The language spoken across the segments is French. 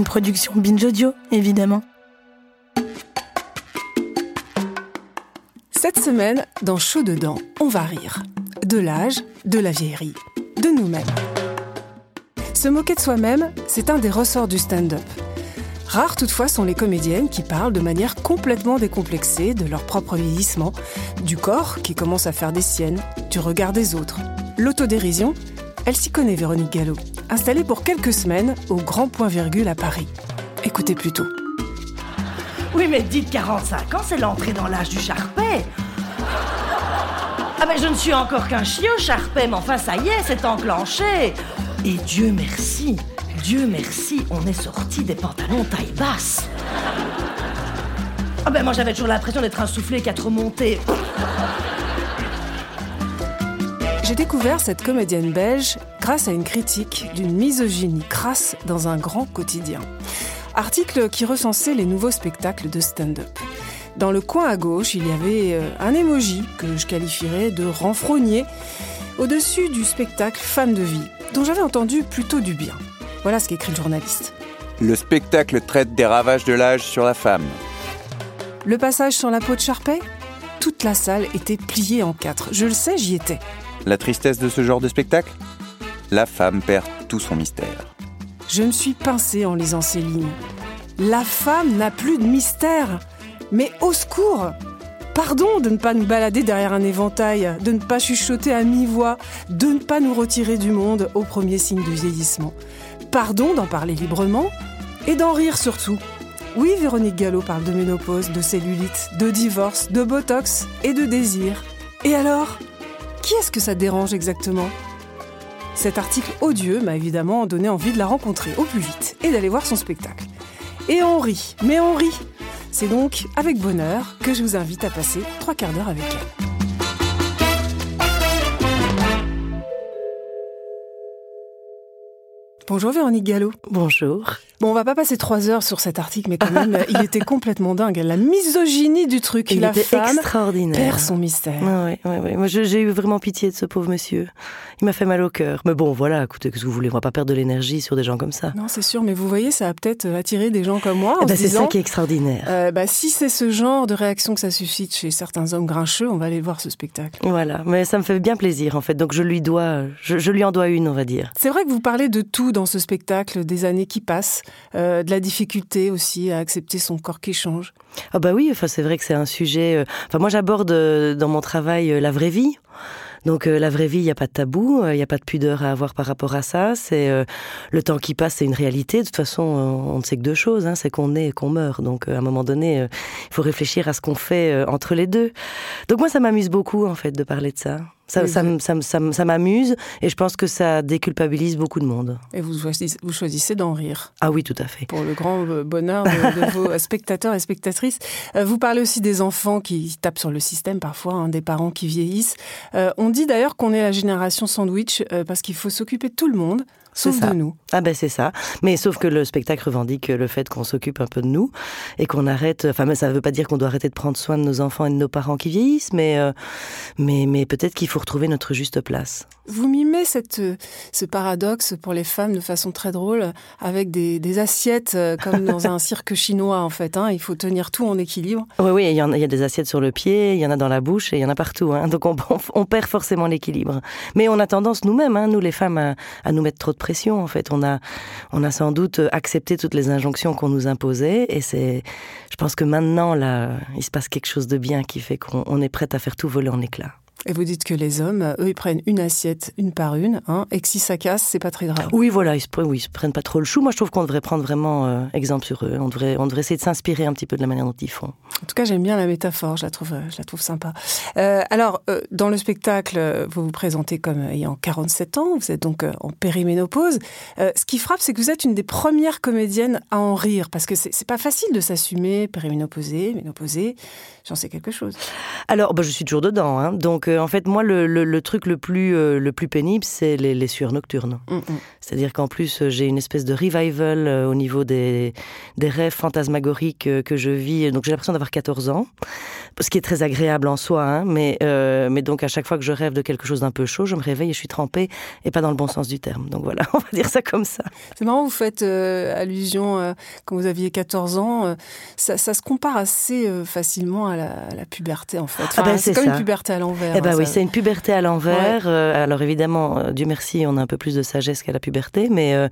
Une production Binge Audio, évidemment. Cette semaine, dans Chaud dedans, on va rire. De l'âge, de la vieillerie, de nous-mêmes. Se moquer de soi-même, c'est un des ressorts du stand-up. Rares toutefois sont les comédiennes qui parlent de manière complètement décomplexée de leur propre vieillissement, du corps qui commence à faire des siennes, du regard des autres. L'autodérision, elle s'y connaît Véronique Gallo, installée pour quelques semaines au Grand Point Virgule à Paris. Écoutez plutôt. Oui, mais dites 45 ans, c'est l'entrée dans l'âge du charpet. Ah, mais je ne suis encore qu'un chiot, charpet, mais enfin, ça y est, c'est enclenché. Et Dieu merci, Dieu merci, on est sorti des pantalons taille basse. Ah ben moi j'avais toujours l'impression d'être un soufflé qui a trop monté. J'ai découvert cette comédienne belge grâce à une critique d'une misogynie crasse dans un grand quotidien. Article qui recensait les nouveaux spectacles de stand-up. Dans le coin à gauche, il y avait euh, un emoji que je qualifierais de renfrogné au-dessus du spectacle Femme de vie, dont j'avais entendu plutôt du bien. Voilà ce qu'écrit le journaliste. Le spectacle traite des ravages de l'âge sur la femme. Le passage sur la peau de Charpet Toute la salle était pliée en quatre. Je le sais, j'y étais. La tristesse de ce genre de spectacle La femme perd tout son mystère. Je me suis pincée en lisant ces lignes. La femme n'a plus de mystère. Mais au secours Pardon de ne pas nous balader derrière un éventail, de ne pas chuchoter à mi-voix, de ne pas nous retirer du monde au premier signe du vieillissement. Pardon d'en parler librement et d'en rire surtout. Oui, Véronique Gallo parle de ménopause, de cellulite, de divorce, de botox et de désir. Et alors? Qui est-ce que ça dérange exactement? Cet article odieux m'a évidemment donné envie de la rencontrer au plus vite et d'aller voir son spectacle. Et on rit, mais on rit c'est donc avec bonheur que je vous invite à passer trois quarts d'heure avec elle. Bonjour Véronique Gallo. Bonjour. Bon, on va pas passer trois heures sur cet article, mais quand même, il était complètement dingue. La misogynie du truc. Il la était femme extraordinaire. perd son mystère. Oui, oui, oui. Moi, j'ai eu vraiment pitié de ce pauvre monsieur. Il m'a fait mal au cœur. Mais bon, voilà, écoutez, qu'est-ce que vous voulez? On va pas perdre de l'énergie sur des gens comme ça. Non, c'est sûr, mais vous voyez, ça a peut-être attiré des gens comme moi. Eh ben, c'est ça qui est extraordinaire. euh, bah, si c'est ce genre de réaction que ça suscite chez certains hommes grincheux, on va aller voir ce spectacle. Voilà, mais ça me fait bien plaisir en fait. Donc je lui dois, je, je lui en dois une, on va dire. C'est vrai que vous parlez de tout dans ce spectacle, des années qui passent, euh, de la difficulté aussi à accepter son corps qui change. Ah bah oui, enfin c'est vrai que c'est un sujet. euh, Enfin moi j'aborde euh, dans mon travail euh, la vraie vie. Donc euh, la vraie vie, il n'y a pas de tabou, euh, il n'y a pas de pudeur à avoir par rapport à ça. C'est euh, le temps qui passe, c'est une réalité. De toute façon, euh, on ne sait que deux choses, hein, c'est qu'on naît et qu'on meurt. Donc euh, à un moment donné, euh, il faut réfléchir à ce qu'on fait euh, entre les deux. Donc moi, ça m'amuse beaucoup en fait de parler de ça. Ça, Oui, m'amuse et je pense que ça déculpabilise beaucoup de monde. Et vous choisissez, vous choisissez d'en rire. Ah oui, tout à fait. Pour le grand euh, bonheur de, de vos spectateurs et spectatrices. Euh, Vous parlez aussi des enfants qui tapent sur le système parfois, hein, des parents qui vieillissent. Euh, on dit d'ailleurs qu'on est la génération sandwich euh, parce qu'il faut s'occuper de tout le monde, sauf ça. de nous. Ah ben c'est ça. Mais sauf que le spectacle revendique le fait qu'on s'occupe un peu de nous et qu'on arrête. Enfin, mais ça ne veut pas dire qu'on doit arrêter de prendre soin de nos enfants et de nos parents qui vieillissent, mais euh, mais mais peut-être qu'il faut retrouver notre juste place. Vous mimez cette, euh, ce paradoxe pour les femmes de façon très drôle, avec des, des assiettes euh, comme dans un cirque chinois en fait. hein. Il faut tenir tout en équilibre. Oui, oui, il y, en a, il y a des assiettes sur le pied, il y en a dans la bouche et il y en a partout. Hein. Donc on, on, on perd forcément l'équilibre. Mais on a tendance nous-mêmes, hein, nous les femmes, à, à nous mettre trop de pression. En fait, on a, on a sans doute accepté toutes les injonctions qu'on nous imposait et c'est, je pense que maintenant là, il se passe quelque chose de bien qui fait qu'on on est prête à faire tout voler en éclats. Et vous dites que les hommes, eux, ils prennent une assiette une par une, hein, et que si ça casse, c'est pas très grave. Oui, voilà, ils se, oui, ils se prennent pas trop le chou. Moi, je trouve qu'on devrait prendre vraiment euh, exemple sur eux. On devrait, on devrait essayer de s'inspirer un petit peu de la manière dont ils font. En tout cas, j'aime bien la métaphore, je la trouve, euh, je la trouve sympa. Euh, alors, euh, dans le spectacle, vous vous présentez comme ayant 47 ans, vous êtes donc en périménopause. Ce qui frappe, c'est que vous êtes une des premières comédiennes à en rire, parce que c'est pas facile de s'assumer périménopausée, ménopausée, j'en sais quelque chose. Alors, bah, je suis toujours dedans, hein. donc en fait, moi, le, le- le truc le plus, euh, le plus pénible, c'est les, les sueurs nocturnes. Mm, mm. C'est-à-dire qu'en plus, euh, j'ai une espèce de revival euh, au niveau des, des rêves fantasmagoriques que je vis. Donc j'ai l'impression d'avoir 14 ans, ce qui est très agréable en soi. hein, mais, euh, mais donc à chaque fois que je rêve de quelque chose d'un peu chaud, je me réveille et je suis trempée, et pas dans le bon sens du terme. Donc voilà, on va dire ça comme ça. C'est marrant, vous faites euh, allusion euh, quand vous aviez 14 ans. ça, ça se compare assez facilement à la, à la puberté, en fait. Ah ben, c'est c'est comme ça. une puberté à l'envers. Eh ben oui, c'est une puberté à l'envers. Euh, alors évidemment, euh, Dieu merci, on a un peu plus de sagesse qu'à la puberté, mais euh,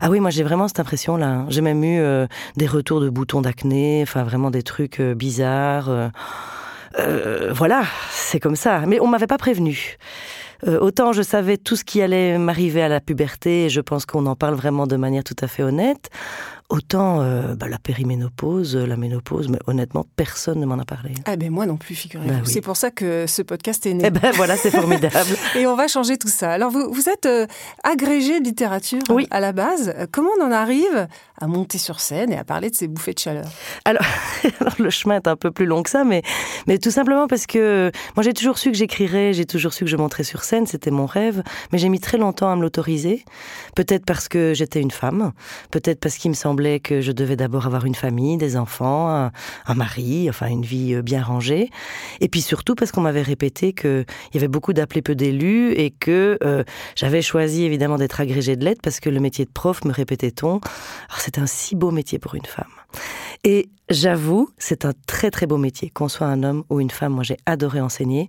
ah oui, moi j'ai vraiment cette impression-là. hein. J'ai même eu euh, des retours de boutons d'acné, enfin vraiment des trucs euh, bizarres. voilà, c'est comme ça. Mais on m'avait pas prévenu. Euh, autant je savais tout ce qui allait m'arriver à la puberté, et je pense qu'on en parle vraiment de manière tout à fait honnête. Autant euh, bah, la périménopause, la ménopause, mais honnêtement, personne ne m'en a parlé. Ah ben moi non plus, figurez-vous. Ben oui. C'est pour ça que ce podcast est né. Eh ben voilà, c'est formidable. Et on va changer tout ça. Alors, vous, vous êtes euh, agrégé de littérature Oui. à la base. Euh, Comment on en arrive à monter sur scène et à parler de ces bouffées de chaleur? Alors, alors, le chemin est un peu plus long que ça, mais, mais tout simplement parce que moi j'ai toujours su que j'écrirais, j'ai toujours su que je monterais sur scène, c'était mon rêve, mais j'ai mis très longtemps à me l'autoriser. Peut-être parce que j'étais une femme, peut-être parce qu'il me semblait que je devais d'abord avoir une famille, des enfants, un, mari, enfin une vie euh, bien rangée, et puis surtout parce qu'on m'avait répété qu'il y avait beaucoup d'appelés peu d'élus et que euh, j'avais choisi évidemment d'être agrégée de lettres parce que le métier de prof, me répétait-on, c'est un si beau métier pour une femme. Et j'avoue, c'est un très très beau métier, qu'on soit un homme ou une femme. Moi, j'ai adoré enseigner.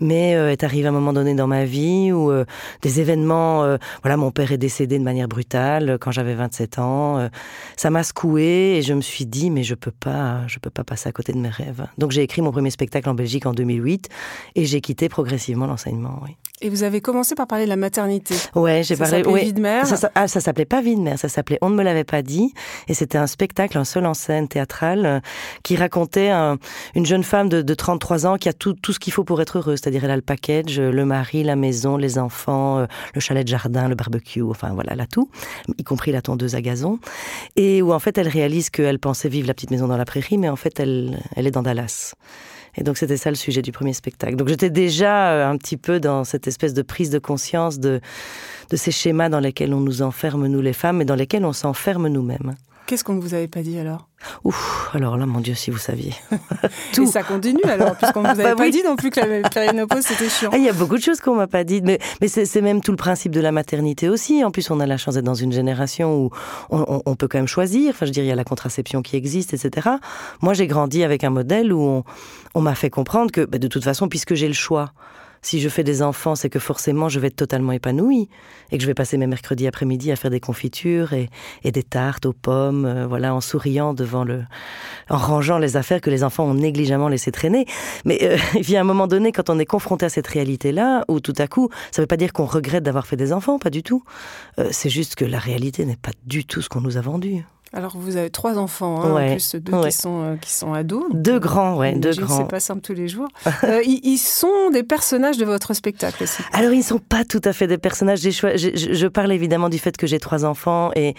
Mais euh, est arrivé un moment donné dans ma vie où euh, des événements, euh, voilà, mon père est décédé de manière brutale euh, quand j'avais 27 ans. euh, ça m'a secoué et je me suis dit, mais je peux pas, je peux pas passer à côté de mes rêves. Donc j'ai écrit mon premier spectacle en Belgique en 2008 et j'ai quitté progressivement l'enseignement. Oui. Et vous avez commencé par parler de la maternité. Ouais, j'ai Ça parlé. s'appelait ouais. Vie de mère. Ça, ah, ça s'appelait pas Vie de mère, ça s'appelait On ne me l'avait pas dit. Et c'était un spectacle, un seul en scène théâtrale, euh, qui racontait un- une jeune femme de, de 33 ans qui a tout, tout ce qu'il faut pour être heureuse. C'est-à-dire, elle a le package, euh, le mari, la maison, les enfants, euh, le chalet de jardin, le barbecue, enfin voilà, elle a tout, y compris la tondeuse à gazon. Et où en fait, elle réalise qu'elle pensait vivre la petite maison dans la prairie, mais en fait, elle, elle est dans Dallas. Et donc c'était ça le sujet du premier spectacle. Donc j'étais déjà euh, un petit peu dans cette espèce de prise de conscience de, de ces schémas dans lesquels on nous enferme, nous les femmes, et dans lesquels on s'enferme nous-mêmes. Qu'est-ce qu'on ne vous avait pas dit alors? Ouf, alors là, mon Dieu, si vous saviez. Et Tout. ça continue alors, puisqu'on ne vous avait Bah pas oui. dit non plus que la périnopause c'était chiant. Ah, Il y a beaucoup de choses qu'on m'a pas dites, mais, mais c'est c'est même tout le principe de la maternité aussi. En plus, on a la chance d'être dans une génération où on, on- on peut quand même choisir. Enfin, je dirais, il y a la contraception qui existe, etc. Moi, j'ai grandi avec un modèle où on, on m'a fait comprendre que, bah, de toute façon, puisque j'ai le choix, si je fais des enfants, c'est que forcément, je vais être totalement épanouie et que je vais passer mes mercredis après-midi à faire des confitures et, des tartes aux pommes, euh, voilà, en souriant devant le, en rangeant les affaires que les enfants ont négligemment laissé traîner. Mais euh, il vient un moment donné, quand on est confronté à cette réalité-là, où tout à coup, ça ne veut pas dire qu'on regrette d'avoir fait des enfants, pas du tout. Euh, c'est juste que la réalité n'est pas du tout ce qu'on nous a vendu. Alors vous avez trois enfants, hein, en plus deux ouais. qui sont euh, qui sont ados. Deux grands, ouais, deux grands. C'est pas simple tous les jours. Euh, ils, ils sont des personnages de votre spectacle aussi. Alors, ils ne sont pas tout à fait des personnages. J'ai je, je parle évidemment du fait que j'ai trois enfants et,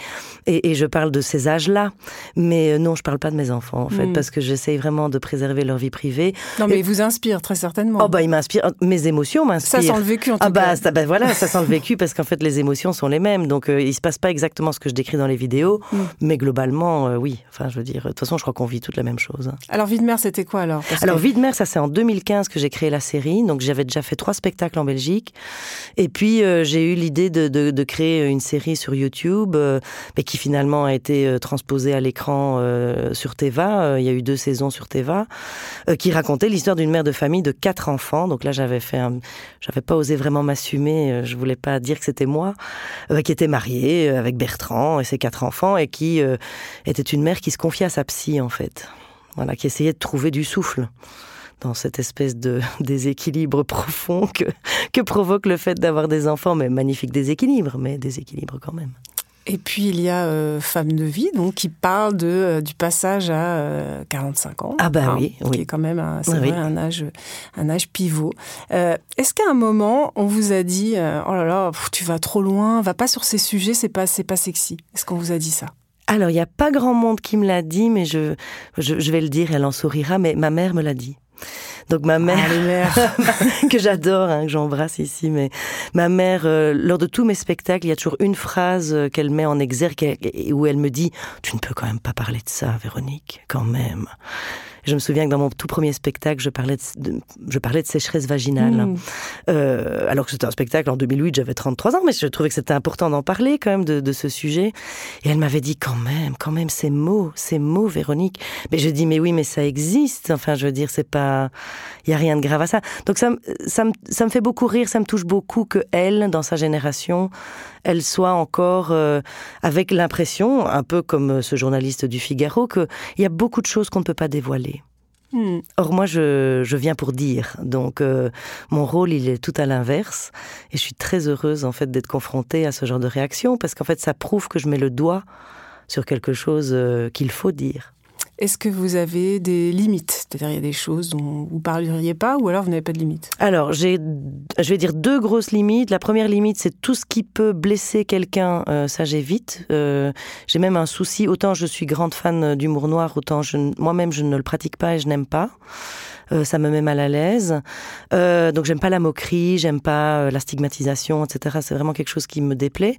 et, et je parle de ces âges-là. Mais euh, non, je parle pas de mes enfants, en fait, Mm. parce que j'essaye vraiment de préserver leur vie privée. Non mais ils vous inspirent très certainement. Oh, bah, ils m'inspirent. Mes émotions ça m'inspirent. sent le vécu en tout Ah bah, cas. ça, bah voilà, ça sent le vécu parce qu'en fait les émotions sont les mêmes. Donc euh, il se passe pas exactement ce que je décris dans les vidéos, Mm. mais globalement euh, oui. Enfin je veux dire, de toute façon je crois qu'on vit toute la même chose. Alors vie de c'était quoi alors? Parce Alors que- Vie de mer, ça c'est en 2015 que j'ai créé la série. Donc j'avais déjà fait trois spectacles en Belgique. Et puis euh, j'ai eu l'idée de, de, de créer une série sur YouTube, euh, mais qui finalement a été transposée à l'écran sur Teva. Il y a eu deux saisons sur Teva, qui racontait l'histoire d'une mère de famille de quatre enfants. Donc là j'avais fait, un... j'avais pas osé vraiment m'assumer. Je voulais pas dire que c'était moi, qui était mariée avec Bertrand et ses quatre enfants et qui euh, était une mère qui se confiait à sa psy en fait. Voilà, qui essayait de trouver du souffle dans cette espèce de déséquilibre profond que, que provoque le fait d'avoir des enfants, mais magnifique déséquilibre, mais déséquilibre quand même. Et puis il y a euh, Femme de vie, donc qui parle de euh, du passage à euh, 45 ans. Ah bah hein, oui, qui oui. est quand même un, c'est Oui, vrai, oui. un âge un âge pivot. Est-ce qu'à un moment on vous a dit oh là là pff, tu vas trop loin, va pas sur ces sujets, c'est pas c'est pas sexy. Est-ce qu'on vous a dit ça? Alors, il n'y a pas grand monde qui me l'a dit, mais je, je, je vais le dire, elle en sourira, mais ma mère me l'a dit. Donc ma mère, Ah, que j'adore, hein, que j'embrasse ici, mais ma mère, euh, lors de tous mes spectacles, il y a toujours une phrase euh, qu'elle met en exergue où elle me dit Tu ne peux quand même pas parler de ça, Véronique, quand même. Je me souviens que dans mon tout premier spectacle, je parlais de, de- je parlais de sécheresse vaginale. Mm. Euh, alors que c'était un spectacle en 2008, j'avais 33 ans, mais je trouvais que c'était important d'en parler quand même de, de ce sujet. Et elle m'avait dit quand même, quand même, ces mots, ces mots, Véronique. Mais je dis mais oui, mais ça existe. Enfin, je veux dire, c'est pas, il y a rien de grave à ça. Donc ça, me- ça, me, ça me fait beaucoup rire, ça me touche beaucoup que elle, dans sa génération, elle soit encore euh, avec l'impression, un peu comme ce journaliste du Figaro, qu'il y a beaucoup de choses qu'on ne peut pas dévoiler. Mm. Or moi, je, je viens pour dire. Donc euh, mon rôle, il est tout à l'inverse. Et je suis très heureuse en fait d'être confrontée à ce genre de réaction parce qu'en fait, ça prouve que je mets le doigt sur quelque chose euh, qu'il faut dire. Est-ce que vous avez des limites? C'est-à-dire, il y a des choses dont vous parleriez pas ou alors vous n'avez pas de limites? Alors, je vais dire deux grosses limites. La première limite, c'est tout ce qui peut blesser quelqu'un, euh, ça j'évite. Euh, j'ai même un souci. Autant je suis grande fan d'humour noir, autant moi-même je ne le pratique pas et je n'aime pas. Euh, ça me met mal à l'aise. Donc j'aime pas la moquerie, j'aime pas la stigmatisation, etc. C'est vraiment quelque chose qui me déplaît.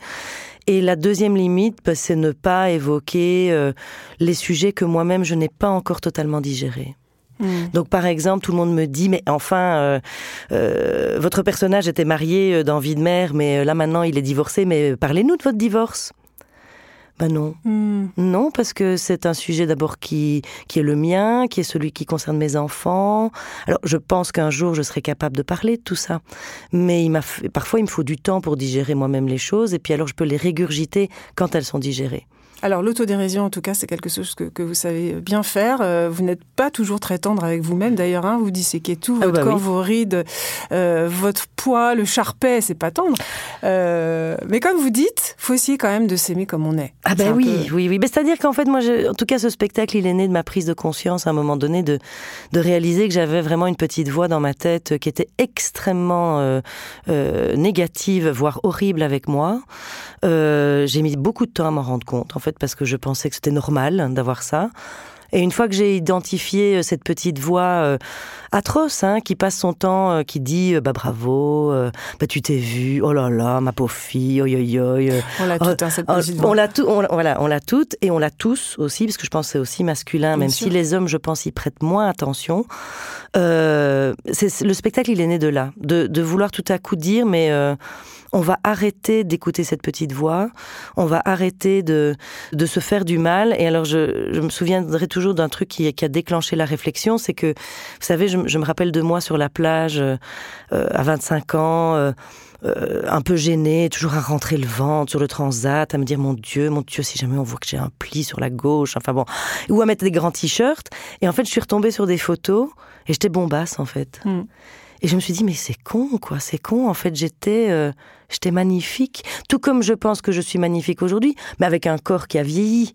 Et la deuxième limite, bah, c'est ne pas évoquer euh, les sujets que moi-même je n'ai pas encore totalement digérés. Mm. Donc par exemple, tout le monde me dit, mais enfin, euh, euh, votre personnage était marié dans Vie de mère, mais là maintenant il est divorcé, mais parlez-nous de votre divorce. Ben non, Mm. non, parce que c'est un sujet d'abord qui, qui est le mien, qui est celui qui concerne mes enfants. Alors je pense qu'un jour je serai capable de parler de tout ça, mais il parfois il me faut du temps pour digérer moi-même les choses, et puis alors je peux les régurgiter quand elles sont digérées. Alors l'autodérision, en tout cas, c'est quelque chose que, que vous savez bien faire. Euh, vous n'êtes pas toujours très tendre avec vous-même. D'ailleurs, hein, vous disséquez tout, Ah votre bah corps, oui. vos rides, euh, votre poids, le charpet, c'est pas tendre. Euh, mais comme vous dites, faut essayer quand même de s'aimer comme on est. Ah ben oui, peu- oui, oui. C'est-à-dire qu'en fait, moi, je- en tout cas, ce spectacle, il est né de ma prise de conscience à un moment donné de, de réaliser que j'avais vraiment une petite voix dans ma tête qui était extrêmement négative, voire horrible avec moi. J'ai mis beaucoup de temps à m'en rendre compte, en fait, parce que je pensais que c'était normal d'avoir ça. Et une fois que j'ai identifié euh, cette petite voix euh, atroce, hein, qui passe son temps, euh, qui dit euh, bah bravo, bah tu t'es vu, oh là là, ma pauvre fille, oi oi oi. On l'a Oh, tout, hein, cette on l'a tout, on, voilà, on l'a toutes et on l'a tous aussi, parce que je pense c'est aussi masculin, Bien même sûr. si les hommes, je pense, y prêtent moins attention. C'est, le spectacle, il est né de là, de, de vouloir tout à coup dire, mais on va arrêter d'écouter cette petite voix, on va arrêter de, de se faire du mal. Et alors, je, je me souviendrai toujours d'un truc qui, qui a déclenché la réflexion, c'est que, vous savez, je, je me rappelle de moi sur la plage euh, euh, à 25 ans. euh, euh, un peu gênée, toujours à rentrer le ventre sur le transat, à me dire mon Dieu, mon Dieu, si jamais on voit que j'ai un pli sur la gauche, enfin bon, ou à mettre des grands t-shirts. Et en fait, je suis retombée sur des photos et j'étais bombasse en fait. Mm. Et je me suis dit mais c'est con quoi, c'est con. En fait, j'étais, euh, j'étais magnifique, tout comme je pense que je suis magnifique aujourd'hui, mais avec un corps qui a vieilli.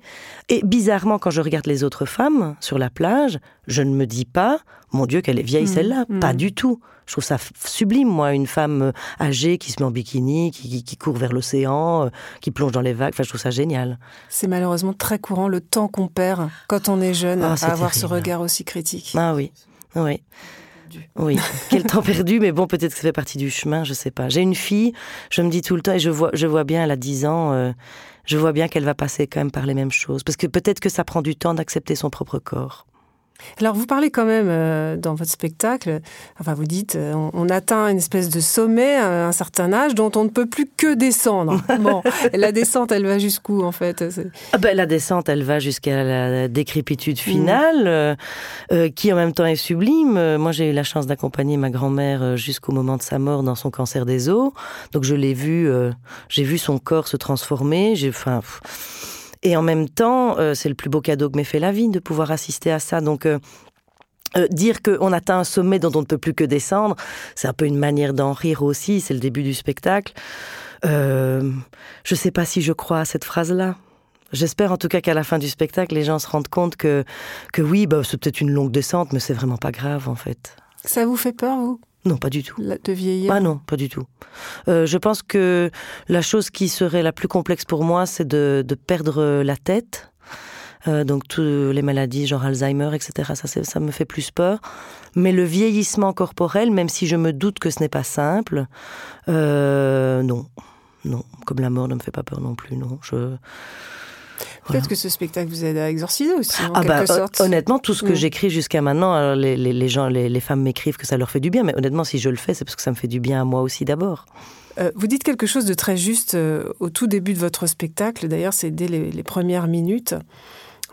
Et bizarrement, quand je regarde les autres femmes sur la plage, je ne me dis pas mon Dieu qu'elle est vieille Mm, celle-là, mm. pas du tout. Je trouve ça sublime, moi, une femme euh, âgée qui se met en bikini, qui, qui- qui court vers l'océan, euh, qui plonge dans les vagues. Enfin, je trouve ça génial. C'est malheureusement très courant le temps qu'on perd quand on est jeune Ah, à avoir ce regard aussi critique. Ah oui, oui. Oui, quel temps perdu, mais bon, peut-être que ça fait partie du chemin, je sais pas. J'ai une fille, je me dis tout le temps, et je vois, je vois bien, elle a 10 ans, euh, je vois bien qu'elle va passer quand même par les mêmes choses. Parce que peut-être que ça prend du temps d'accepter son propre corps. Alors, vous parlez quand même euh, dans votre spectacle, enfin, vous dites, euh, on, on atteint une espèce de sommet à un certain âge dont on ne peut plus que descendre. Bon, la descente, elle va jusqu'où, en fait? Ah ben, la descente, elle va jusqu'à la décrépitude finale, euh, euh, qui en même temps est sublime. Euh, Moi, j'ai eu la chance d'accompagner ma grand-mère euh, jusqu'au moment de sa mort dans son cancer des os. Donc, je l'ai vu, euh, j'ai vu son corps se transformer. J'ai, enfin, pff. Et en même temps, euh, c'est le plus beau cadeau que m'ait fait la vie de pouvoir assister à ça. Donc euh, euh, dire qu'on atteint un sommet dont on ne peut plus que descendre, c'est un peu une manière d'en rire aussi. C'est le début du spectacle. Je sais pas si je crois à cette phrase-là. J'espère en tout cas qu'à la fin du spectacle, les gens se rendent compte que, que oui, bah, c'est peut-être une longue descente, mais c'est vraiment pas grave en fait. Ça vous fait peur, vous, Non, pas du tout. la- de vieillir Ah non, pas du tout. Euh, je pense que la chose qui serait la plus complexe pour moi, c'est de, de perdre la tête. donc toutes les maladies genre Alzheimer, etc. Ça, ça me fait plus peur. Mais le vieillissement corporel, même si je me doute que ce n'est pas simple, non, non. Comme la mort ne me fait pas peur non plus, non. Je Peut-être que ce spectacle vous aide à exorciser aussi, en ah bah, quelque sorte. Honnêtement, tout ce que mm. j'écris jusqu'à maintenant, les, les, gens, les, les femmes m'écrivent que ça leur fait du bien, mais honnêtement, si je le fais, c'est parce que ça me fait du bien à moi aussi d'abord. Euh, vous dites quelque chose de très juste euh, au tout début de votre spectacle. D'ailleurs, c'est dès les, premières minutes.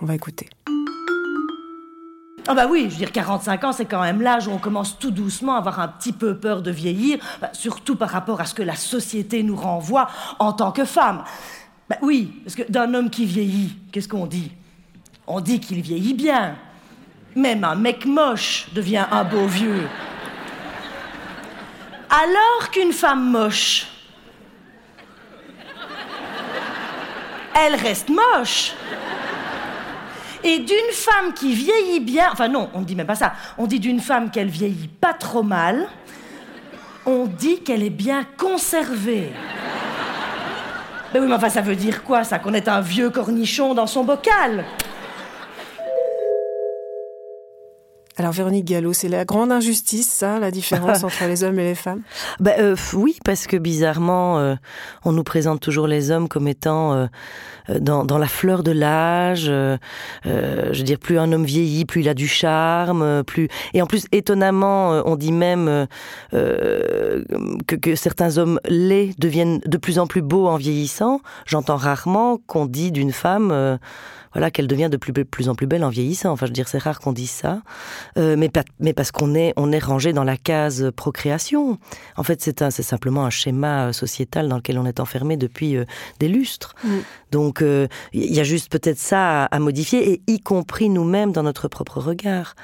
On va écouter. Ah bah oui, je veux dire, 45 ans, c'est quand même l'âge où on commence tout doucement à avoir un petit peu peur de vieillir, bah, surtout par rapport à ce que la société nous renvoie en tant que femme. Bah oui, parce que d'un homme qui vieillit, qu'est-ce qu'on dit? On dit qu'il vieillit bien. Même un mec moche devient un beau vieux. Alors qu'une femme moche, elle reste moche. Et d'une femme qui vieillit bien, enfin non, on ne dit même pas ça, on dit d'une femme qu'elle vieillit pas trop mal, on dit qu'elle est bien conservée. Ben oui, mais enfin, ça veut dire quoi, ça Qu'on est un vieux cornichon dans son bocal? Alors Véronique Gallo, c'est la grande injustice, ça, la différence entre les hommes et les femmes? Bah, euh, Oui, parce que bizarrement, euh, on nous présente toujours les hommes comme étant euh, dans, dans, la fleur de l'âge. je veux dire, plus un homme vieillit, plus il a du charme, plus et en plus étonnamment, on dit même que, que, certains hommes laids deviennent de plus en plus beaux en vieillissant. J'entends rarement qu'on dit d'une femme voilà qu'elle devient de plus, plus en plus belle en vieillissant. Enfin, je veux dire, c'est rare qu'on dise ça, euh, mais, mais parce qu'on est, on est rangé dans la case procréation. En fait, c'est c'est simplement un schéma euh, sociétal dans lequel on est enfermé depuis euh, des lustres. Mm. Donc, il y a juste peut-être ça à, modifier, et y compris nous-mêmes dans notre propre regard.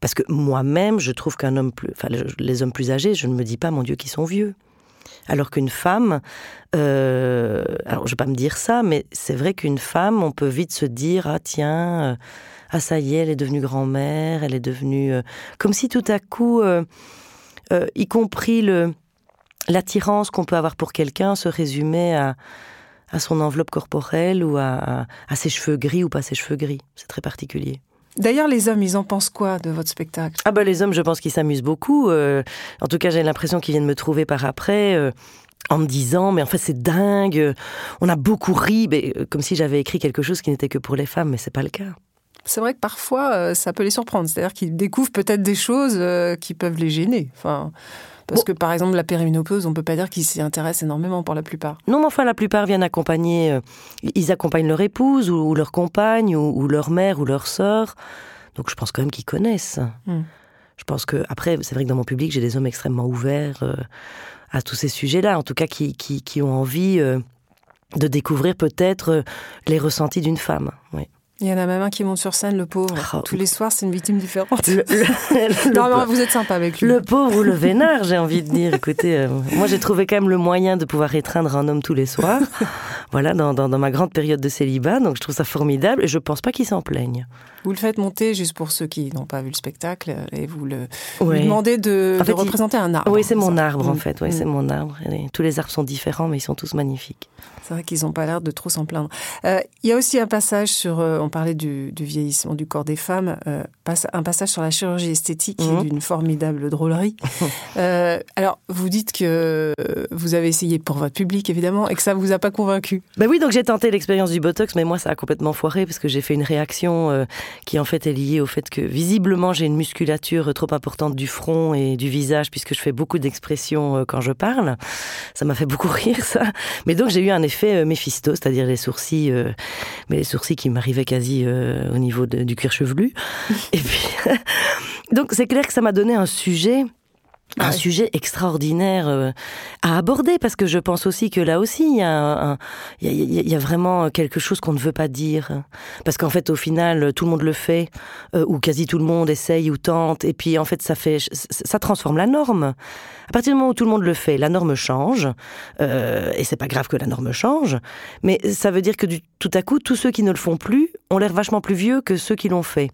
Parce que moi-même, je trouve qu'un homme plus, enfin, les hommes plus âgés, je ne me dis pas, mon Dieu, qu'ils sont vieux. Alors qu'une femme, euh, alors je vais pas me dire ça, mais c'est vrai qu'une femme, on peut vite se dire ah tiens, euh, ah ça y est, elle est devenue grand-mère, elle est devenue euh, comme si tout à coup, y compris le l'attirance qu'on peut avoir pour quelqu'un se résumait à à son enveloppe corporelle ou à, à ses cheveux gris ou pas ses cheveux gris. C'est très particulier. D'ailleurs, les hommes, ils en pensent quoi de votre spectacle? Ah bah les hommes, je pense qu'ils s'amusent beaucoup. Euh, en tout cas, j'ai l'impression qu'ils viennent me trouver par après. Euh, en me disant mais en fait c'est dingue, on a beaucoup ri, mais, euh, comme si j'avais écrit quelque chose qui n'était que pour les femmes, mais c'est pas le cas. C'est vrai que parfois ça peut les surprendre, c'est-à-dire qu'ils découvrent peut-être des choses qui peuvent les gêner. Enfin, parce que par exemple, la périménopause, on peut pas dire qu'ils s'y intéressent énormément pour la plupart. Non, mais enfin, la plupart viennent accompagner, euh, ils accompagnent leur épouse ou, leur compagne ou, leur mère ou leur sœur. Donc je pense quand même qu'ils connaissent. Hmm. Je pense que, après, c'est vrai que dans mon public, j'ai des hommes extrêmement ouverts euh, à tous ces sujets-là, en tout cas qui, qui, ont envie euh, de découvrir peut-être les ressentis d'une femme. Oui. Il y en a même un qui monte sur scène, le pauvre. Oh. Tous les soirs, c'est une victime différente. Le, vous êtes sympa avec lui. Le pauvre ou le vénard, j'ai envie de dire. Écoutez, euh, moi j'ai trouvé quand même le moyen de pouvoir étreindre un homme tous les soirs. voilà, dans, dans, ma grande période de célibat. Donc je trouve ça formidable et je pense pas qu'il s'en plaigne. Vous le faites monter juste pour ceux qui n'ont pas vu le spectacle et vous le demandez de, représenter un arbre. Oui, c'est mon arbre en mm. fait. Oui, c'est mm. mon arbre. tous les arbres sont différents, mais ils sont tous magnifiques. C'est vrai qu'ils n'ont pas l'air de trop s'en plaindre. Euh, il y a aussi un passage sur, euh, on parlait du, vieillissement du corps des femmes, euh, un passage sur la chirurgie esthétique qui est mhm. d'une formidable drôlerie. alors, vous dites que vous avez essayé pour votre public, évidemment, et que ça ne vous a pas convaincu. Ben oui, donc j'ai tenté l'expérience du Botox, mais moi, ça a complètement foiré parce que j'ai fait une réaction qui, en fait, est liée au fait que, visiblement, j'ai une musculature trop importante du front et du visage puisque je fais beaucoup d'expressions quand je parle. Ça m'a fait beaucoup rire, ça. Mais donc, j'ai eu un effet euh, Méphisto, c'est-à-dire les sourcils, euh, mais les sourcils qui m'arrivaient quasi euh, au niveau du cuir chevelu. Et puis, donc c'est clair que ça m'a donné un sujet un sujet extraordinaire euh, à aborder parce que je pense aussi que là aussi il y a, il y, a, vraiment quelque chose qu'on ne veut pas dire. Parce qu'en fait au final tout le monde le fait euh, ou quasi tout le monde essaye ou tente et puis en fait ça fait ça transforme la norme. À partir du moment où tout le monde le fait la norme change euh, et c'est pas grave que la norme change mais ça veut dire que du, tout à coup tous ceux qui ne le font plus ont l'air vachement plus vieux que ceux qui l'ont fait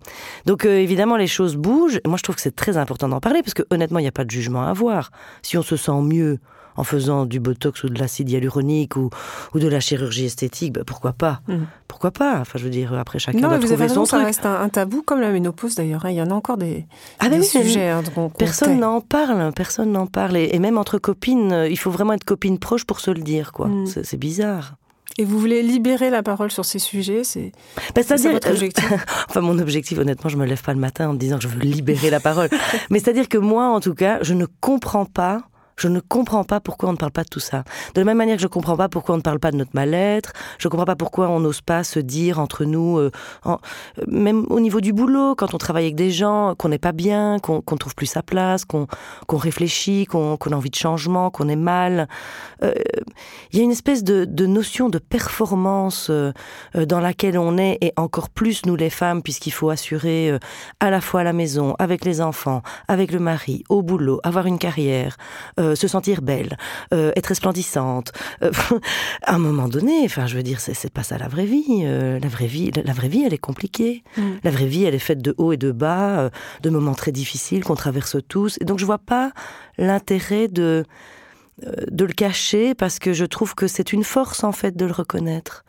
donc évidemment les choses bougent moi je trouve que c'est très important d'en parler parce que honnêtement il n'y a pas de jugement à avoir. Si on se sent mieux en faisant du botox ou de l'acide hyaluronique ou, ou de la chirurgie esthétique, ben, pourquoi pas? Mhm. Pourquoi pas? Enfin, je veux dire, après chacun Non, doit mais vous avez trouver son raison, ça truc. reste un, un tabou, comme la ménopause d'ailleurs. hein. Il y en a encore des, Ah, des oui, sujets hein, qu'on Personne n'en parle, personne n'en parle. Et, et même entre copines, euh, il faut vraiment être copine proche pour se le dire, quoi. Mm. C'est bizarre. Et vous voulez libérer la parole sur ces sujets C'est Ben, ça votre objectif? Enfin, mon objectif, honnêtement, je me lève pas le matin en me disant que je veux libérer la parole. Mais c'est-à-dire que moi, en tout cas, je ne comprends pas. Je ne comprends pas pourquoi on ne parle pas de tout ça. De la même manière que je ne comprends pas pourquoi on ne parle pas de notre mal-être, je ne comprends pas pourquoi on n'ose pas se dire entre nous, euh, euh, même au niveau du boulot, quand on travaille avec des gens, qu'on n'est pas bien, qu'on qu'on trouve plus sa place, qu'on réfléchit, qu'on a envie de changement, qu'on est mal. Euh, Il y a une espèce de, de notion de performance dans laquelle on est, et encore plus nous les femmes, puisqu'il faut assurer à la fois à la maison, avec les enfants, avec le mari, au boulot, avoir une carrière, euh, se sentir belle, euh, être resplendissante. Euh, à un moment donné, enfin, je veux dire, c'est pas ça la vraie vie. La vraie vie, la, la vraie vie, elle est compliquée. Mm. La vraie vie, elle est faite de hauts et de bas, de moments très difficiles qu'on traverse tous. Et donc, je vois pas l'intérêt de de le cacher parce que je trouve que c'est une force en fait de le reconnaître.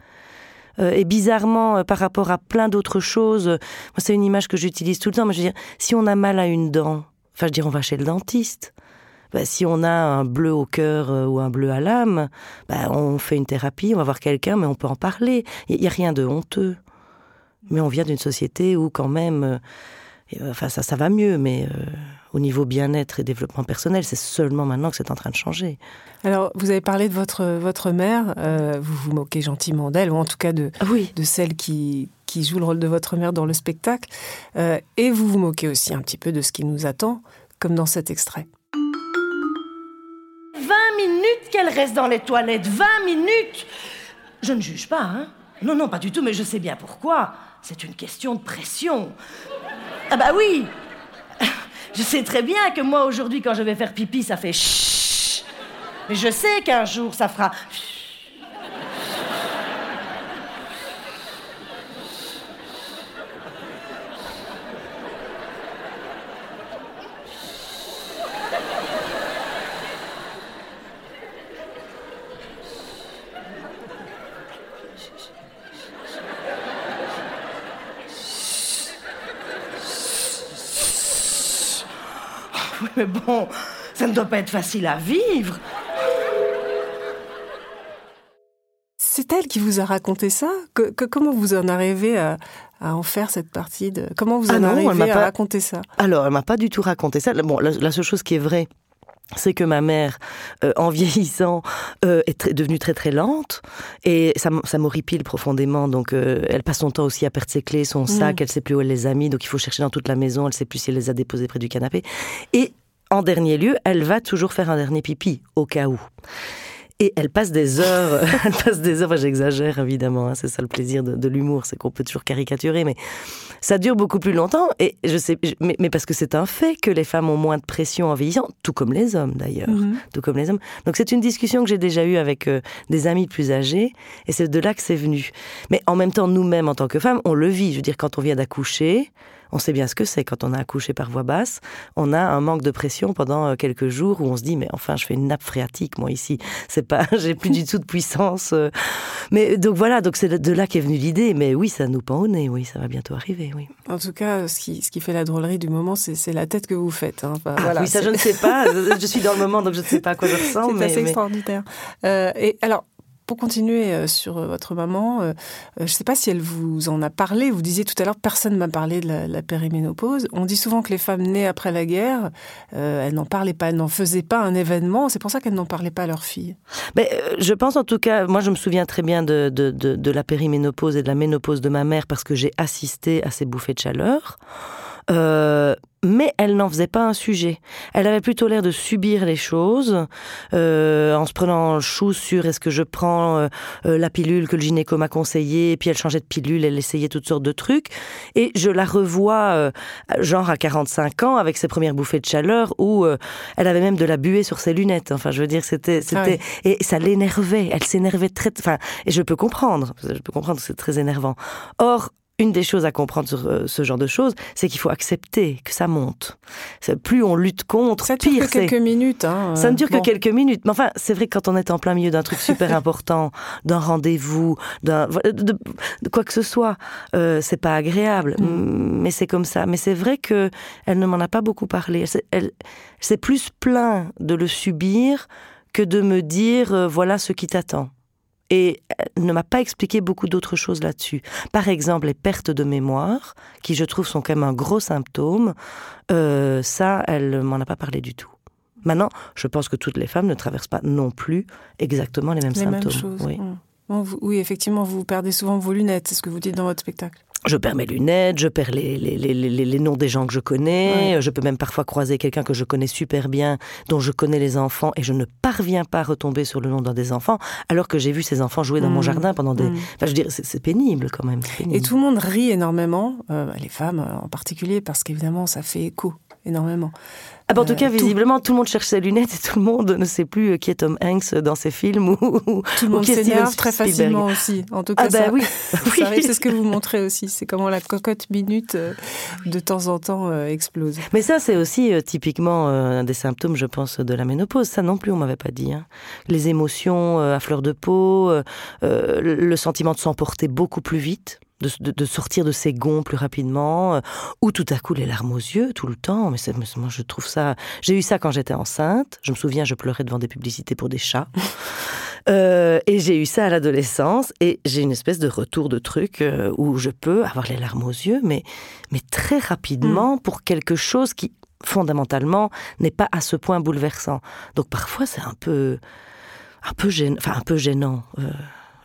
Et bizarrement, par rapport à plein d'autres choses, moi c'est une image que j'utilise tout le temps. Mais je veux dire, si on a mal à une dent, enfin je veux dire, on va chez le dentiste. Bah, si on a un bleu au cœur euh, ou un bleu à l'âme, bah, on fait une thérapie, on va voir quelqu'un, mais on peut en parler. Il n'y a rien de honteux. Mais on vient d'une société où quand même, euh, enfin ça, ça va mieux, mais euh, au niveau bien-être et développement personnel, c'est seulement maintenant que c'est en train de changer. Alors, vous avez parlé de votre, votre mère, euh, vous vous moquez gentiment d'elle, ou en tout cas de, Ah oui, de celle qui, qui joue le rôle de votre mère dans le spectacle, et vous vous moquez aussi un petit peu de ce qui nous attend, comme dans cet extrait. 20 minutes qu'elle reste dans les toilettes, 20 minutes Je ne juge pas, hein Non, non, pas du tout, mais je sais bien pourquoi. C'est une question de pression. Ah bah oui Je sais très bien que moi, aujourd'hui, quand je vais faire pipi, ça fait chut. Mais je sais qu'un jour, ça fera ça ne doit pas être facile à vivre. C'est elle qui vous a raconté ça que, que- Comment vous en arrivez à, à en faire cette partie de... Comment vous Ah en non, elle arrivez m'a à pas- raconter ça? Alors, elle m'a pas du tout raconté ça. Bon, la, la seule chose qui est vraie, c'est que ma mère, euh, en vieillissant, euh, est très- devenue très très lente et ça, ça m'horripile profondément. Donc, euh, elle passe son temps aussi à perdre ses clés, son sac, elle sait plus où elle les a mis, donc il faut chercher dans toute la maison. Elle sait plus si elle les a déposés près du canapé. Et en dernier lieu, elle va toujours faire un dernier pipi au cas où. Et elle passe des heures, elle passe des heures, enfin, j'exagère évidemment, hein, c'est ça le plaisir de, de l'humour, c'est qu'on peut toujours caricaturer, mais ça dure beaucoup plus longtemps, et je sais, je- mais, mais parce que c'est un fait que les femmes ont moins de pression en vieillissant, tout comme les hommes d'ailleurs, Mhm. tout comme les hommes. Donc c'est une discussion que j'ai déjà eue avec euh, des amis plus âgés, et c'est de là que c'est venu. Mais en même temps, nous-mêmes en tant que femmes, on le vit. Je veux dire, quand on vient d'accoucher, on sait bien ce que c'est quand on a accouché par voie basse. On a un manque de pression pendant euh, quelques jours où on se dit mais enfin je fais une nappe phréatique moi ici. C'est pas j'ai plus du tout de puissance. euh. Mais donc voilà donc c'est de là qu'est venue l'idée. Mais oui ça nous pend au nez. Oui ça va bientôt arriver. Oui. En tout cas, ce qui, ce qui fait la drôlerie du moment, c'est la tête que vous faites. hein. Enfin, Ah voilà, oui ça je ne sais pas. je suis dans le moment donc je ne sais pas à quoi je ressemble. C'est mais- assez mais- extraordinaire. Euh, et alors, pour continuer euh, sur euh, votre maman, euh, je ne sais pas si elle vous en a parlé. Vous disiez tout à l'heure, personne ne m'a parlé de la, périménopause. On dit souvent que les femmes nées après la guerre, elles n'en parlaient pas, elles n'en faisaient pas un événement. C'est pour ça qu'elles n'en parlaient pas à leurs filles. Mais je pense en tout cas, moi je me souviens très bien de, de la périménopause et de la ménopause de ma mère parce que j'ai assisté à ces bouffées de chaleur. Euh, mais elle n'en faisait pas un sujet. Elle avait plutôt l'air de subir les choses euh, en se prenant chou sur est-ce que je prends euh, euh, la pilule que le gynéco m'a conseillée, et puis elle changeait de pilule, elle essayait toutes sortes de trucs. Et je la revois euh, genre à 45 ans avec ses premières bouffées de chaleur où euh, elle avait même de la buée sur ses lunettes. Enfin, je veux dire, c'était, c'était, et ça l'énervait. Elle s'énervait très, enfin, et je peux comprendre, je peux comprendre, que c'est très énervant. Or, une des choses à comprendre sur euh, ce genre de choses, c'est qu'il faut accepter que ça monte. Plus on lutte contre, ça pire c'est. Ça dure que quelques minutes. Hein, ça ne dure que quelques minutes. Mais enfin, c'est vrai que quand on est en plein milieu d'un truc super important, d'un rendez-vous, d'un de, quoi que ce soit, euh, c'est pas agréable. Mm. Mais c'est comme ça. Mais c'est vrai que elle ne m'en a pas beaucoup parlé. Elle, c'est plus plein de le subir que de me dire euh, voilà ce qui t'attend et ne m'a pas expliqué beaucoup d'autres choses là-dessus. Par exemple, les pertes de mémoire, qui je trouve sont quand même un gros symptôme, euh, ça, elle m'en a pas parlé du tout. Maintenant, je pense que toutes les femmes ne traversent pas non plus exactement les mêmes symptômes. oui. Mmh. oui, effectivement, vous perdez souvent vos lunettes, c'est ce que vous dites dans votre spectacle je perds mes lunettes, je perds les, les, les, les noms des gens que je connais, je peux même parfois croiser quelqu'un que je connais super bien, dont je connais les enfants, et je ne parviens pas à retomber sur le nom d'un des enfants, alors que j'ai vu ces enfants jouer dans mon mmh. jardin pendant des... Mmh. Enfin, je veux dire, c'est pénible quand même. Et tout le monde rit énormément, euh, les femmes en particulier, parce qu'évidemment, ça fait écho énormément. Ah bah en tout euh, cas, visiblement, tout... le monde cherche ses lunettes et tout le monde ne sait plus euh, qui est Tom Hanks dans ses films ou tout le monde s'énerve très facilement aussi. En tout cas, ah bah ça, oui, c'est ce que vous montrez aussi. C'est comment la cocotte minute euh, de temps en temps explose. Mais ça, c'est aussi typiquement un des symptômes, je pense, de la ménopause. Ça non plus, on m'avait pas dit. Hein. Les émotions à fleur de peau, le sentiment de s'emporter beaucoup plus vite de, sortir de ses gonds plus rapidement, euh, ou tout à coup les larmes aux yeux tout le temps. Mais, moi, je trouve ça. J'ai eu ça quand j'étais enceinte. Je me souviens, je pleurais devant des publicités pour des chats. Euh, et j'ai eu ça à l'adolescence. Et j'ai une espèce de retour de truc euh, où je peux avoir les larmes aux yeux, mais, mais très rapidement mm. pour quelque chose qui fondamentalement n'est pas à ce point bouleversant. Donc parfois c'est un peu, un peu gênant. Enfin un peu gênant.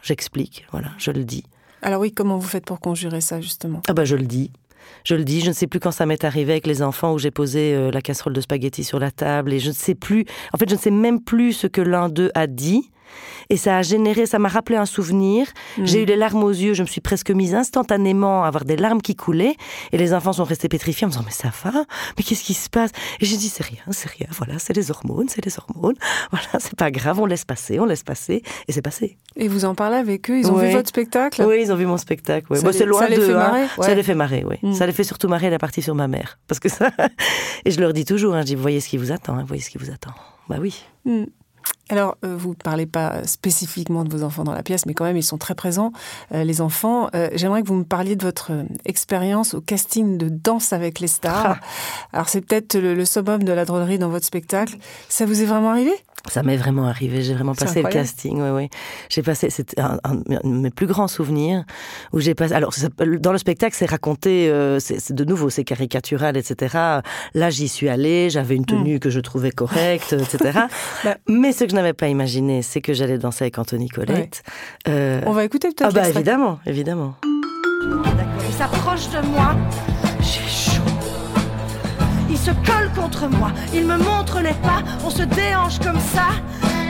J'explique. Voilà, je le dis. Alors oui, comment vous faites pour conjurer ça justement? Ah bah je le dis. Je le dis, je ne sais plus quand ça m'est arrivé avec les enfants où j'ai posé euh, la casserole de spaghettis sur la table et je ne sais plus, en fait je ne sais même plus ce que l'un d'eux a dit et ça a généré, ça m'a rappelé un souvenir. Mm. J'ai eu les larmes aux yeux, je me suis presque mise instantanément à avoir des larmes qui coulaient. Et les enfants sont restés pétrifiés en me disant Mais ça va? Mais qu'est-ce qui se passe? Et j'ai dit C'est rien, c'est rien. Voilà, c'est les hormones, c'est les hormones. Voilà, c'est pas grave, on laisse passer, on laisse passer. Et c'est passé. Et vous en parlez avec eux? Ils ont vu votre spectacle? Oui, ils ont vu mon spectacle. Ça, les, loin ça les fait hein. marrer Ça les fait marrer, oui. Mm. Ça les fait surtout marrer la partie sur ma mère. Parce que ça. et je leur dis toujours hein, Je dis Vous voyez ce qui vous attend, hein, vous voyez ce qui vous attend. Bah oui. Mm. Alors, euh, vous ne parlez pas spécifiquement de vos enfants dans la pièce, mais quand même, ils sont très présents, euh, les enfants. Euh, j'aimerais que vous me parliez de votre expérience au casting de Danse avec les stars. Ah. Alors, c'est peut-être le, le, summum de la drôlerie dans votre spectacle. Ça vous est vraiment arrivé? Ça m'est vraiment arrivé. J'ai vraiment passé le casting. Oui, oui. J'ai passé. C'était un, de mes plus grands souvenirs où j'ai passé. Alors, dans le spectacle, c'est raconté. C'est de nouveau, c'est caricatural, etc. Là, j'y suis allée. J'avais une tenue hmm. que je trouvais correcte, etc. Bah. Mais ce que je n'avais pas imaginé, c'est que j'allais danser avec Anthony Colette. Euh... On va écouter peut-être. Ah bah évidemment, évidemment. Il s'approche de moi. J'ai chaud. Il se colle contre moi, il me montre les pas, on se déhanche comme ça.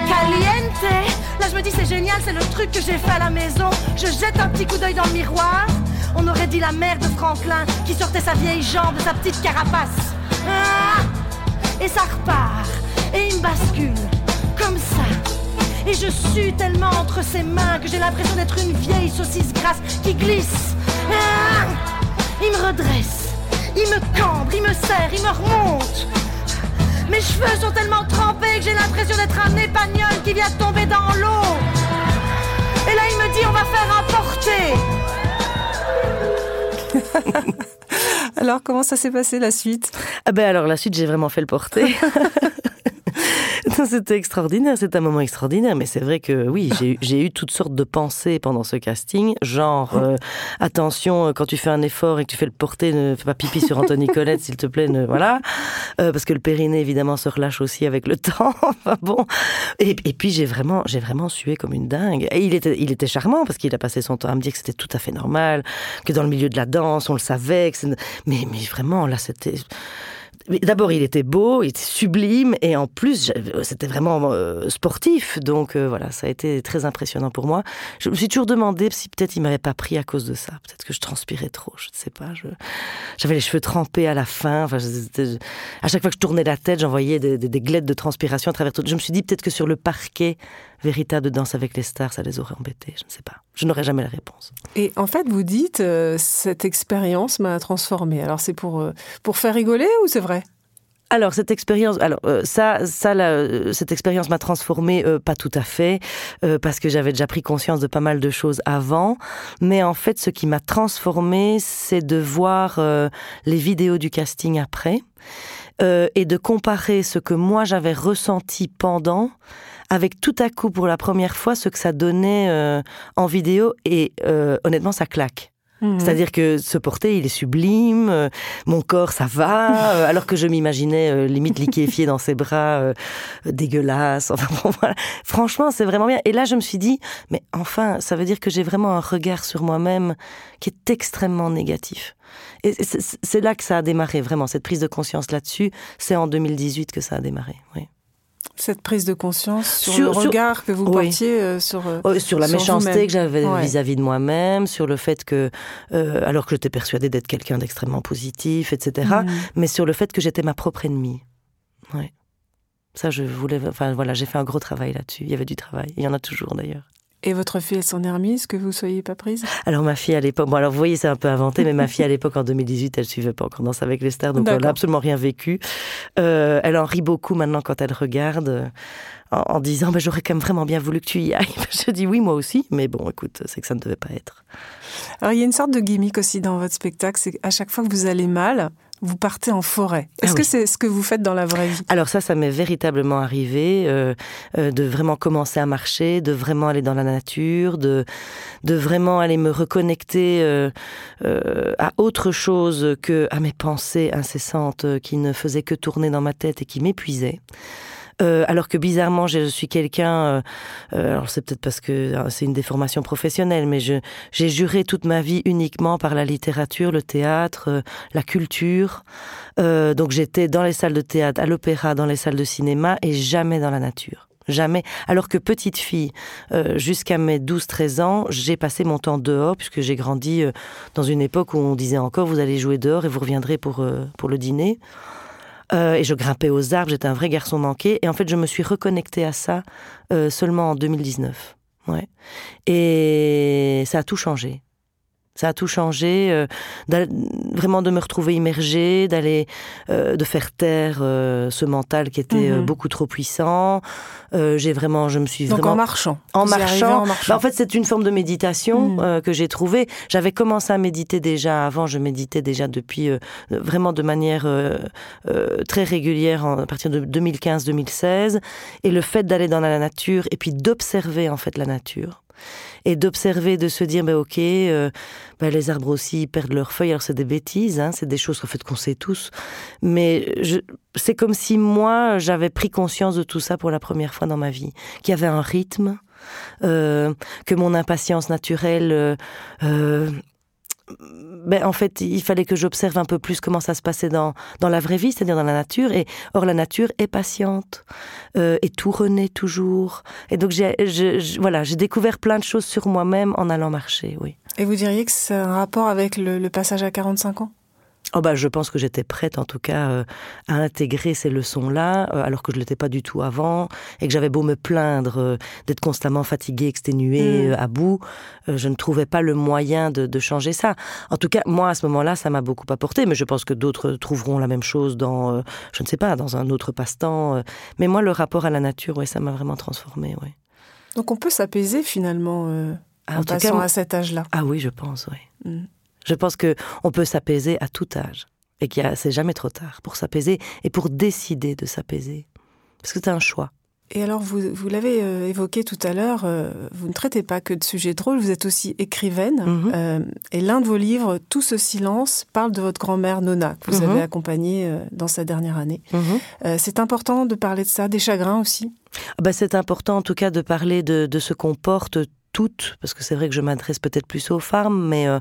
Caliente Là je me dis c'est génial, c'est le truc que j'ai fait à la maison. Je jette un petit coup d'œil dans le miroir. On aurait dit la mère de Franklin qui sortait sa vieille jambe de sa petite carapace. Ah et ça repart. Et il me bascule. Comme ça. Et je sue tellement entre ses mains que j'ai l'impression d'être une vieille saucisse grasse qui glisse. Ah il me redresse. Il me cambre, il me serre, il me remonte. Mes cheveux sont tellement trempés que j'ai l'impression d'être un épagnol qui vient de tomber dans l'eau. Et là, il me dit on va faire un porté. alors, comment ça s'est passé la suite? Ah ben alors la suite, j'ai vraiment fait le porté. C'était extraordinaire, c'est un moment extraordinaire, mais c'est vrai que oui, j'ai eu toutes sortes de pensées pendant ce casting, genre euh, attention euh, quand tu fais un effort et que tu fais le porter, ne fais pas pipi sur Anthony Colette, s'il te plaît, voilà, euh, parce que le périnée évidemment se relâche aussi avec le temps. enfin bon, et, puis j'ai vraiment, j'ai vraiment sué comme une dingue. Et il était, il était charmant parce qu'il a passé son temps à me dire que c'était tout à fait normal, que dans le milieu de la danse, on le savait, mais mais vraiment là c'était D'abord, il était beau, il était sublime, et en plus, c'était vraiment euh, sportif. Donc euh, voilà, ça a été très impressionnant pour moi. Je me suis toujours demandé si peut-être il m'avait pas pris à cause de ça. Peut-être que je transpirais trop, je ne sais pas. J'avais les cheveux trempés à la fin. À chaque fois que je tournais la tête, j'envoyais des, des, glettes de transpiration à travers tout. Je me suis dit peut-être que sur le parquet, véritable de Danse avec les stars, ça les aurait embêtés. Je ne sais pas. Je n'aurais jamais la réponse. Et en fait, vous dites, euh, cette expérience m'a transformée. Alors c'est pour, euh, pour faire rigoler ou c'est vrai? Alors cette expérience, alors euh, ça, ça, euh, cette expérience m'a transformée, euh, pas tout à fait, parce que j'avais déjà pris conscience de pas mal de choses avant. Mais en fait, ce qui m'a transformée, c'est de voir les vidéos du casting après et de comparer ce que moi j'avais ressenti pendant avec tout à coup pour la première fois ce que ça donnait en vidéo et honnêtement ça claque. Mhm. C'est-à-dire que se porter, il est sublime, euh, mon corps, ça va, euh, alors que je m'imaginais euh, limite liquéfié dans ses bras, dégueulasse. Enfin, voilà. Franchement, c'est vraiment bien. Et là, je me suis dit, mais enfin, ça veut dire que j'ai vraiment un regard sur moi-même qui est extrêmement négatif. Et c'est là que ça a démarré, vraiment, cette prise de conscience là-dessus. C'est en 2018 que ça a démarré, oui. Cette prise de conscience sur, le regard que vous portiez euh, sur euh, sur la méchanceté que j'avais vis-à-vis de moi-même, sur le fait que euh, alors que j'étais persuadée d'être quelqu'un d'extrêmement positif, etc. Mm. Mais sur le fait que j'étais ma propre ennemie. Ouais. Ça, je voulais. Enfin voilà, j'ai fait un gros travail là-dessus. Il y avait du travail. Il y en a toujours d'ailleurs. Et votre fille, elle s'en est remise, que vous soyez pas prise? Alors ma fille à l'époque, bon alors vous voyez c'est un peu inventé, mais ma fille à l'époque en 2018, elle suivait pas encore Danse avec les stars, donc elle n'a absolument rien vécu. Euh, elle en rit beaucoup maintenant quand elle regarde, euh, en, disant bah, j'aurais quand même vraiment bien voulu que tu y ailles. Je dis oui moi aussi, mais bon écoute, c'est que ça ne devait pas être. Alors il y a une sorte de gimmick aussi dans votre spectacle, c'est qu'à chaque fois que vous allez mal, vous partez en forêt. Est-ce ah que c'est ce que vous faites dans la vraie vie? Alors ça, ça m'est véritablement arrivé euh, euh, de vraiment commencer à marcher, de vraiment aller dans la nature, de de vraiment aller me reconnecter euh, à autre chose que à mes pensées incessantes qui ne faisaient que tourner dans ma tête et qui m'épuisaient. Euh, alors que bizarrement, je suis quelqu'un. Euh, euh, alors c'est peut-être parce que c'est une déformation professionnelle, mais je j'ai juré toute ma vie uniquement par la littérature, le théâtre, la culture. donc j'étais dans les salles de théâtre, à l'opéra, dans les salles de cinéma, et jamais dans la nature. Jamais. Alors que petite fille, jusqu'à mes 12-13 ans, j'ai passé mon temps dehors, puisque j'ai grandi dans une époque où on disait encore, vous allez jouer dehors et vous reviendrez pour, pour le dîner. Euh, et je grimpais aux arbres, j'étais un vrai garçon manqué. Et en fait, je me suis reconnectée à ça euh, seulement en 2019. Ouais. Et ça a tout changé. Ça a tout changé, euh, vraiment de me retrouver immergée, d'aller, euh, de faire taire euh, ce mental qui était mhm. beaucoup trop puissant. j'ai vraiment, je me suis Donc vraiment en marchant. En marchant. Bah, en fait, c'est une forme de méditation mhm. que j'ai trouvée. J'avais commencé à méditer déjà avant. Je méditais déjà depuis vraiment de manière très régulière à partir de 2015-2016. Et le fait d'aller dans la nature et puis d'observer en fait la nature et d'observer, de se dire, bah, ok, euh, bah, les arbres aussi perdent leurs feuilles. Alors c'est des bêtises, hein, c'est des choses en fait qu'on sait tous, mais c'est comme si moi j'avais pris conscience de tout ça pour la première fois dans ma vie, qu'il y avait un rythme. Euh, que mon impatience naturelle euh, ben, en fait, il fallait que j'observe un peu plus comment ça se passait dans, dans la vraie vie, c'est-à-dire dans la nature. Et or, la nature est patiente euh, et tout renaît toujours. Et donc, j'ai, voilà, j'ai découvert plein de choses sur moi-même en allant marcher, oui. Et vous diriez que c'est un rapport avec le passage à 45 ans? Oh bah, je pense que j'étais prête en tout cas euh, à intégrer ces leçons-là, euh, alors que je l'étais pas du tout avant, et que j'avais beau me plaindre euh, d'être constamment fatiguée, exténuée, mm. à bout, je ne trouvais pas le moyen de, de, changer ça. En tout cas, moi à ce moment-là, ça m'a beaucoup apporté, mais je pense que d'autres trouveront la même chose dans, je ne sais pas, dans un autre passe-temps. mais moi, le rapport à la nature, ouais, ça m'a vraiment transformée, ouais. Donc on peut s'apaiser finalement ah, en, passant à cet âge-là. Ah oui, je pense, oui. Mm. Je pense que on peut s'apaiser à tout âge et qu'il c'est jamais trop tard pour s'apaiser et pour décider de s'apaiser. Parce que c'est un choix. Et alors, vous, vous l'avez euh, évoqué tout à l'heure, euh, vous ne traitez pas que de sujets drôles, vous êtes aussi écrivaine. Mhm. Euh, et l'un de vos livres, Tout ce silence, parle de votre grand-mère Nona, que vous mhm. avez accompagnée dans sa dernière année. Mhm. c'est important de parler de ça, des chagrins aussi? Ah bah C'est important en tout cas de parler de, de ce qu'on porte toutes, parce que c'est vrai que je m'adresse peut-être plus aux femmes, mais euh,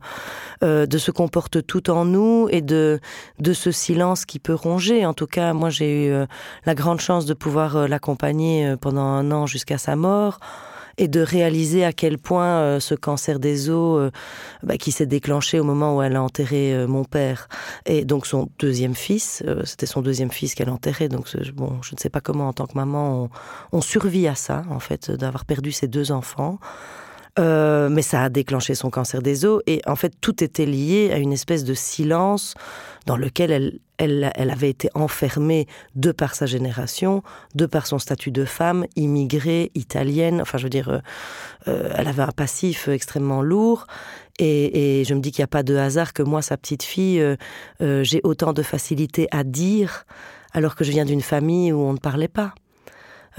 euh, de se comporte tout en nous et de de ce silence qui peut ronger. En tout cas, moi j'ai eu euh, la grande chance de pouvoir l'accompagner pendant un an jusqu'à sa mort. Et de réaliser à quel point ce cancer des os, bah, qui s'est déclenché au moment où elle a enterré mon père, et donc son deuxième fils, c'était son deuxième fils qu'elle enterrait, donc bon, je ne sais pas comment en tant que maman on, on survit à ça, en fait, d'avoir perdu ses deux enfants. Euh, mais ça a déclenché son cancer des os et en fait tout était lié à une espèce de silence dans lequel elle, avait été enfermée de par sa génération, de par son statut de femme, immigrée, italienne. Enfin, je veux dire, euh, euh, elle avait un passif extrêmement lourd. Et je me dis qu'il n'y a pas de hasard que moi, sa petite fille, j'ai autant de facilité à dire, alors que je viens d'une famille où on ne parlait pas.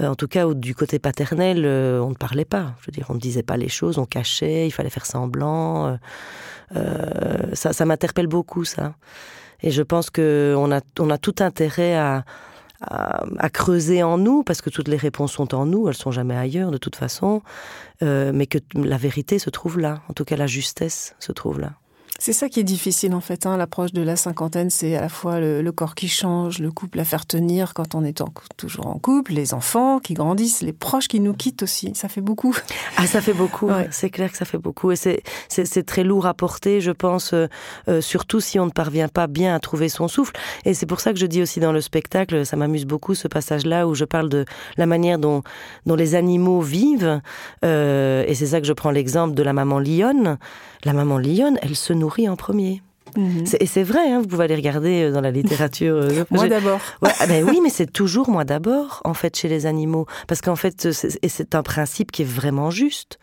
Euh, en tout cas, du côté paternel, euh, on ne parlait pas. Je veux dire, on ne disait pas les choses, on cachait, il fallait faire semblant. Euh, ça, ça m'interpelle beaucoup, ça. Et je pense qu'on a, on a tout intérêt à, à, creuser en nous, parce que toutes les réponses sont en nous, elles sont jamais ailleurs de toute façon, mais que la vérité se trouve là. En tout cas, la justesse se trouve là. C'est ça qui est difficile en fait. Hein. L'approche de la cinquantaine, c'est à la fois le, corps qui change, le couple à faire tenir quand on est toujours en couple, les enfants qui grandissent, les proches qui nous quittent aussi. Ça fait beaucoup. Ah, ça fait beaucoup. C'est clair que ça fait beaucoup. Et c'est très lourd à porter, je pense, euh, euh, surtout si on ne parvient pas bien à trouver son souffle. Et c'est pour ça que je dis aussi dans le spectacle, ça m'amuse beaucoup ce passage-là où je parle de la manière dont, dont les animaux vivent. Euh, et c'est ça que je prends l'exemple de la maman lionne. La maman lionne, elle se nourrit en premier. Mhm. Et c'est vrai, hein, vous pouvez aller regarder euh, dans la littérature. Euh, moi d'abord. Ah ben oui, mais c'est toujours moi d'abord, en fait, chez les animaux. Parce qu'en fait, c'est un principe qui est vraiment juste.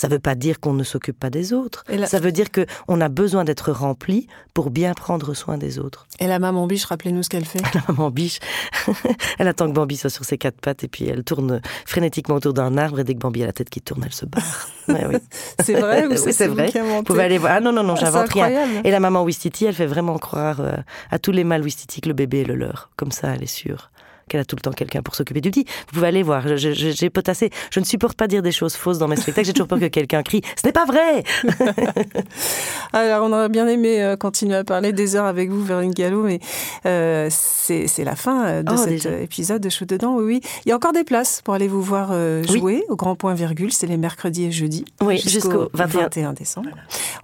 Ça ne veut pas dire qu'on ne s'occupe pas des autres. Ça veut dire qu'on a besoin d'être rempli pour bien prendre soin des autres. Et la maman biche, rappelez-nous ce qu'elle fait. La maman biche, elle attend que Bambi soit sur ses quatre pattes et puis elle tourne frénétiquement autour d'un arbre et dès que Bambi a la tête qui tourne, elle se barre. c'est vrai ou c'est vrai. Vous pouvez aller voir. Ah non, non, non, ah, j'invente rien. Et la maman Wistiti, elle fait vraiment croire euh, à tous les mâles Wistiti que le bébé est le leur. Comme ça, elle est sûre qu'elle a tout le temps quelqu'un pour s'occuper du petit. Vous pouvez aller voir, j'ai potassé. Je ne supporte pas dire des choses fausses dans mes spectacles, j'ai toujours peur que quelqu'un crie « Ce n'est pas vrai !» Alors, on aurait bien aimé euh, continuer à parler des heures avec vous, Véronique Gallo, mais euh, c'est la fin euh, de oh, cet épisode de Chou dedans, oui, oui. Il y a encore des places pour aller vous voir jouer au Grand Point Virgule, c'est les mercredis et jeudis. Oui, jusqu'au 21. décembre.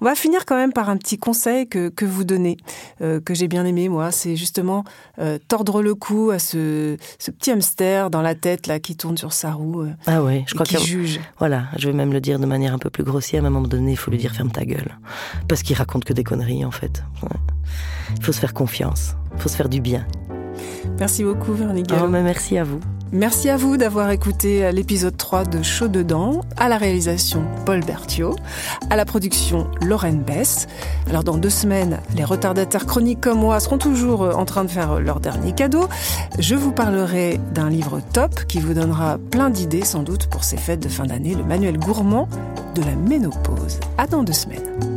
On va finir quand même par un petit conseil que, que vous donnez, que j'ai bien aimé, moi, c'est justement tordre le cou à ce, ce, petit hamster dans la tête là qui tourne sur sa roue. Euh, ah ouais, je crois qu'il juge. Voilà, je vais même le dire de manière un peu plus grossière. À un moment donné, il faut lui dire ferme ta gueule, parce qu'il raconte que des conneries en fait. Il faut se faire confiance, il faut se faire du bien. Merci beaucoup, Véronique. Oh, mais merci à vous. Merci à vous d'avoir écouté l'épisode 3 de Chaud dedans, à la réalisation Paul Berthiaud, à la production Lorraine Bess. Alors dans deux semaines, les retardataires chroniques comme moi seront toujours en train de faire leur dernier cadeau. Je vous parlerai d'un livre top qui vous donnera plein d'idées sans doute pour ces fêtes de fin d'année, le manuel gourmand de la ménopause. À dans deux semaines.